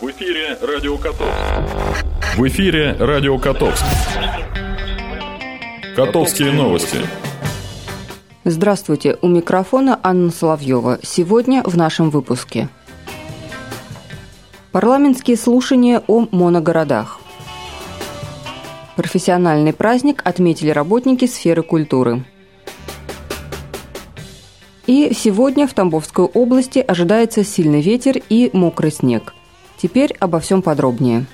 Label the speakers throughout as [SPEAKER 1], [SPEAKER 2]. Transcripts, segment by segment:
[SPEAKER 1] В эфире Радио Котовск. В эфире Радио Котовск. Котовские новости.
[SPEAKER 2] Здравствуйте, у микрофона Анна Соловьева. Сегодня в нашем выпуске. Парламентские слушания о моногородах. Профессиональный праздник отметили работники сферы культуры. И сегодня в Тамбовской области ожидается сильный ветер и мокрый снег. Теперь обо всем подробнее.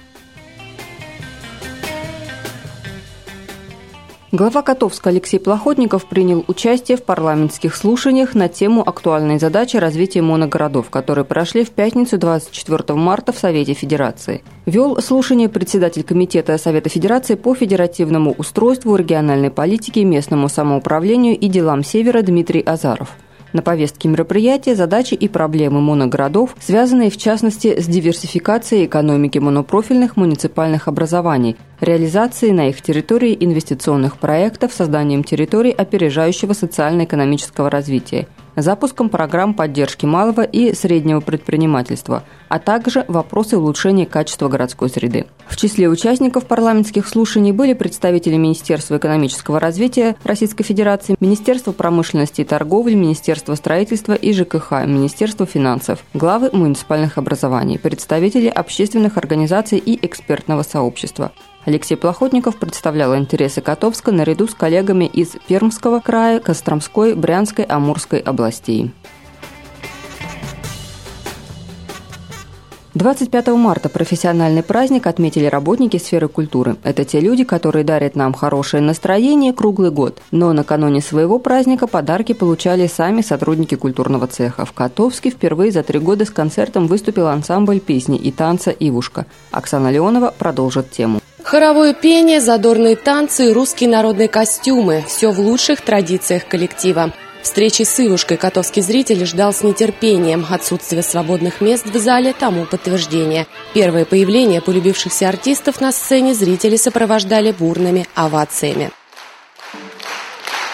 [SPEAKER 2] Глава Котовска Алексей Плохотников принял участие в парламентских слушаниях на тему актуальной задачи развития моногородов, которые прошли в пятницу 24 марта в Совете Федерации. Вел слушание председатель Комитета Совета Федерации по федеративному устройству, региональной политике, местному самоуправлению и делам Севера Дмитрий Азаров. На повестке мероприятия задачи и проблемы моногородов, связанные в частности с диверсификацией экономики монопрофильных муниципальных образований, реализацией на их территории инвестиционных проектов, созданием территорий опережающего социально-экономического развития – запуском программ поддержки малого и среднего предпринимательства, а также вопросы улучшения качества городской среды. В числе участников парламентских слушаний были представители Министерства экономического развития Российской Федерации, Министерства промышленности и торговли, Министерства строительства и ЖКХ, Министерства финансов, главы муниципальных образований, представители общественных организаций и экспертного сообщества. Алексей Плохотников представлял интересы Котовска наряду с коллегами из Пермского края, Костромской, Брянской, Амурской областей. 25 марта профессиональный праздник отметили работники сферы культуры. Это те люди, которые дарят нам хорошее настроение круглый год. Но накануне своего праздника подарки получали сами сотрудники культурного цеха. В Котовске впервые за три года с концертом выступил ансамбль песни и танца «Ивушка». Оксана Леонова продолжит тему.
[SPEAKER 3] Хоровое пение, задорные танцы русские народные костюмы – все в лучших традициях коллектива. Встречи с Ивушкой котовский зритель ждал с нетерпением. Отсутствие свободных мест в зале тому подтверждение. Первое появление полюбившихся артистов на сцене зрители сопровождали бурными овациями.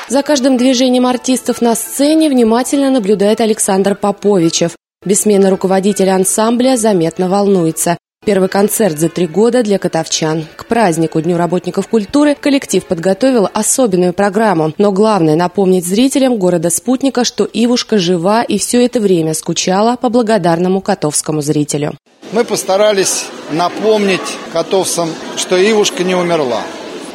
[SPEAKER 3] За каждым движением артистов на сцене внимательно наблюдает Александр Поповичев. Бессменный руководитель ансамбля заметно волнуется. Первый концерт за три года для котовчан. К празднику Дню работников культуры коллектив подготовил особенную программу. Но главное напомнить зрителям города-спутника, что Ивушка жива и все это время скучала по благодарному котовскому зрителю.
[SPEAKER 4] Мы постарались напомнить котовцам, что Ивушка не умерла,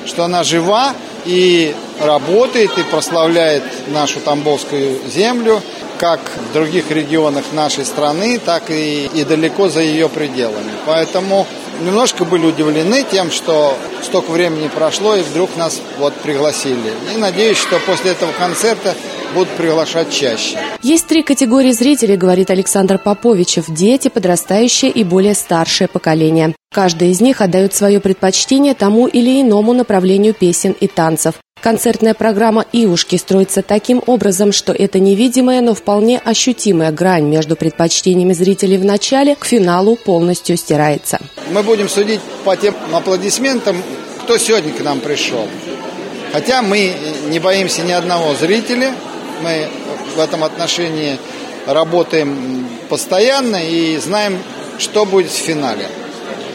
[SPEAKER 4] что она жива и работает и прославляет нашу Тамбовскую землю как в других регионах нашей страны, так и, и далеко за ее пределами. Поэтому немножко были удивлены тем, что столько времени прошло и вдруг нас вот пригласили. И надеюсь, что после этого концерта будут приглашать чаще.
[SPEAKER 3] Есть три категории зрителей, говорит Александр Поповичев. Дети, подрастающее и более старшее поколение. Каждый из них отдает свое предпочтение тому или иному направлению песен и танцев. Концертная программа «Ивушки» строится таким образом, что это невидимая, но вполне ощутимая грань между предпочтениями зрителей в начале к финалу полностью стирается.
[SPEAKER 4] Мы будем судить по тем аплодисментам, кто сегодня к нам пришел. Хотя мы не боимся ни одного зрителя, мы в этом отношении работаем постоянно и знаем, что будет в финале.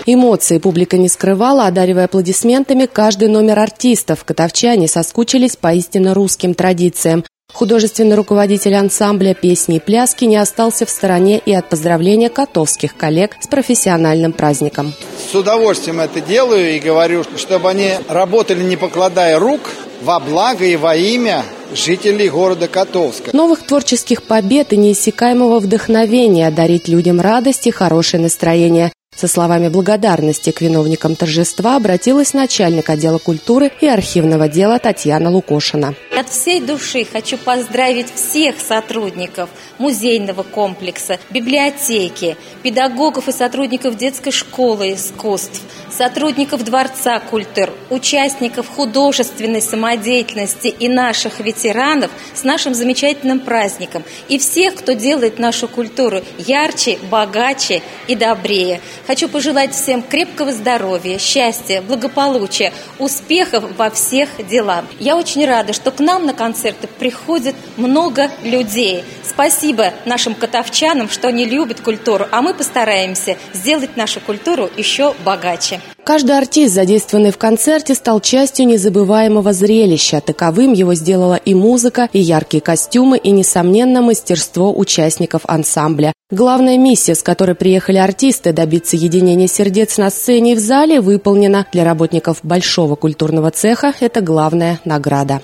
[SPEAKER 3] Эмоции публика не скрывала, одаривая аплодисментами каждый номер артистов. Котовчане соскучились по истинно русским традициям. Художественный руководитель ансамбля «Песни и пляски» не остался в стороне и от поздравления котовских коллег с профессиональным праздником.
[SPEAKER 4] С удовольствием это делаю и говорю, чтобы они работали не покладая рук во благо и во имя жителей города Котовска.
[SPEAKER 3] Новых творческих побед и неиссякаемого вдохновения дарить людям радость и хорошее настроение. Со словами благодарности к виновникам торжества обратилась начальник отдела культуры и архивного дела Татьяна Лукошина.
[SPEAKER 5] От всей души хочу поздравить всех сотрудников музейного комплекса, библиотеки, педагогов и сотрудников детской школы искусств, сотрудников Дворца культур, участников художественной самодеятельности и наших ветеранов с нашим замечательным праздником и всех, кто делает нашу культуру ярче, богаче и добрее. Хочу пожелать всем крепкого здоровья, счастья, благополучия, успехов во всех делах. Я очень рада, что к нам на концерты приходит много людей. Спасибо нашим котовчанам, что они любят культуру, а мы постараемся сделать нашу культуру еще богаче.
[SPEAKER 3] Каждый артист, задействованный в концерте, стал частью незабываемого зрелища. Таковым его сделала и музыка, и яркие костюмы, и, несомненно, мастерство участников ансамбля. Главная миссия, с которой приехали артисты, добиться единения сердец на сцене и в зале, выполнена. Для работников Большого культурного цеха это главная награда.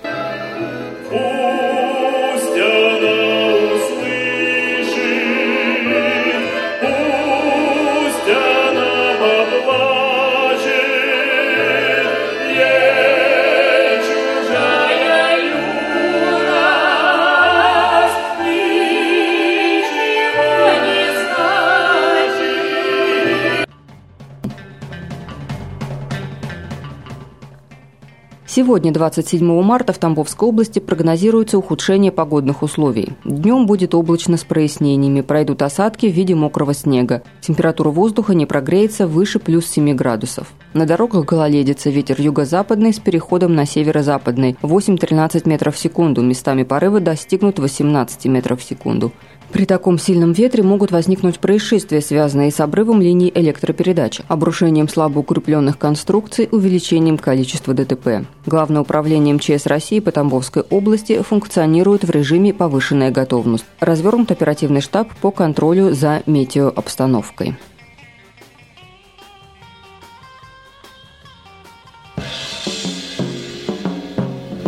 [SPEAKER 2] Сегодня, 27 марта, в Тамбовской области прогнозируется ухудшение погодных условий. Днем будет облачно с прояснениями, пройдут осадки в виде мокрого снега. Температура воздуха не прогреется выше плюс 7 градусов. На дорогах гололедица, ветер юго-западный с переходом на северо-западный, 8-13 метров в секунду, местами порывы достигнут 18 метров в секунду. При таком сильном ветре могут возникнуть происшествия, связанные с обрывом линий электропередач, обрушением слабо укрепленных конструкций, увеличением количества ДТП. Главное управление МЧС России по Тамбовской области функционирует в режиме повышенная готовность. Развернут оперативный штаб по контролю за метеообстановкой.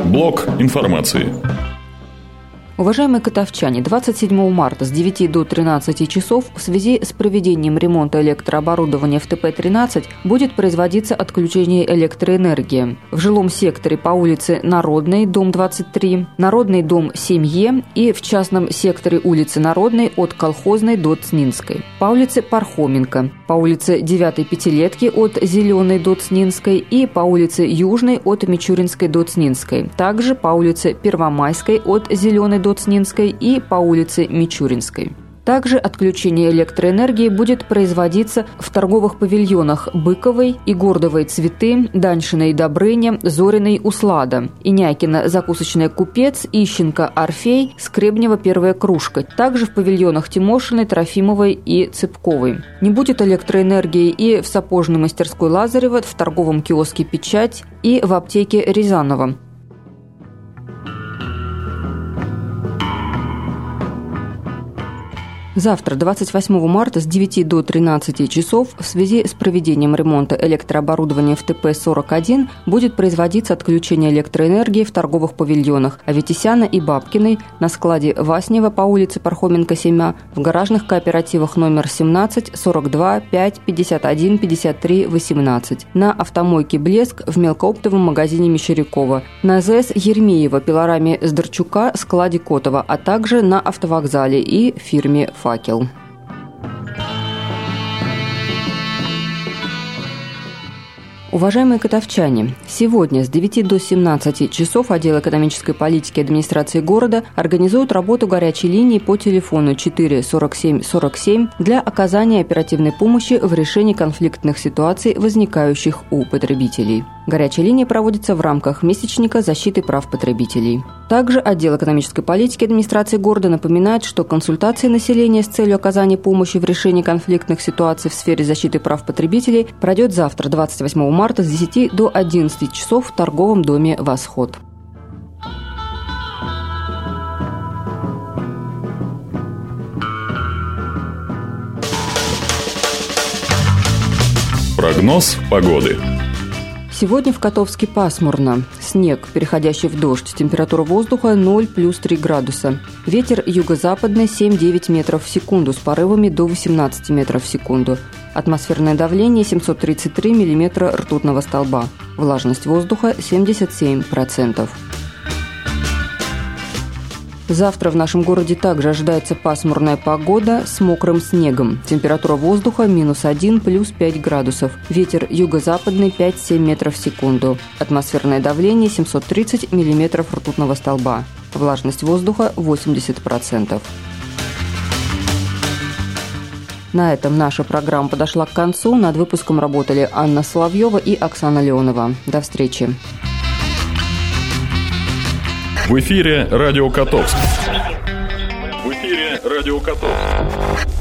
[SPEAKER 1] Блок информации.
[SPEAKER 2] Уважаемые котовчане, 27 марта с 9 до 13 часов в связи с проведением ремонта электрооборудования в ТП-13 будет производиться отключение электроэнергии. В жилом секторе по улице Народной, дом 23, Народный дом 7Е и в частном секторе улицы Народной от Колхозной до Цнинской. По улице Пархоменко, по улице 9 Пятилетки от Зеленой до Цнинской и по улице Южной от Мичуринской до Цнинской. Также по улице Первомайской от Зеленой до Доцнинской и по улице Мичуринской. Также отключение электроэнергии будет производиться в торговых павильонах Быковой, Игордовой Цветы, Даньшиной Добрыня, Зориной Услада, Инякина Закусочная Купец, Ищенко Орфей, Скребнева Первая Кружка. Также в павильонах Тимошиной, Трофимовой и Цыпковой. Не будет электроэнергии и в сапожной мастерской Лазарева, в торговом киоске «Печать» и в аптеке Рязанова. Завтра, 28 марта, с 9 до 13 часов в связи с проведением ремонта электрооборудования в ТП-41 будет производиться отключение электроэнергии в торговых павильонах Аветисяна и Бабкиной на складе Васнева по улице Пархоменко 7 в гаражных кооперативах номер 17, 42, 5, 51, 53, 18, на автомойке «Блеск» в мелкооптовом магазине Мещерякова, на ЗС Ермеева, пилораме Сдорчука, складе Котова, а также на автовокзале и фирме «Фа» факел. Уважаемые котовчане, сегодня с 9 до 17 часов отдел экономической политики администрации города организует работу горячей линии по телефону 4 47 47 для оказания оперативной помощи в решении конфликтных ситуаций, возникающих у потребителей. Горячая линия проводится в рамках месячника защиты прав потребителей. Также отдел экономической политики администрации города напоминает, что консультации населения с целью оказания помощи в решении конфликтных ситуаций в сфере защиты прав потребителей пройдет завтра, 28 марта, с 10 до 11 часов в торговом доме «Восход».
[SPEAKER 1] Прогноз погоды.
[SPEAKER 2] Сегодня в Котовске пасмурно. Снег, переходящий в дождь. Температура воздуха 0 плюс 3 градуса. Ветер юго-западный 7-9 метров в секунду с порывами до 18 метров в секунду. Атмосферное давление 733 миллиметра ртутного столба. Влажность воздуха 77%. Завтра в нашем городе также ожидается пасмурная погода с мокрым снегом. Температура воздуха минус 1 плюс 5 градусов. Ветер юго-западный 5-7 метров в секунду. Атмосферное давление 730 миллиметров ртутного столба. Влажность воздуха 80%. На этом наша программа подошла к концу. Над выпуском работали Анна Соловьева и Оксана Леонова. До встречи.
[SPEAKER 1] В эфире «Радио Котовск». В эфире Радио Котовск.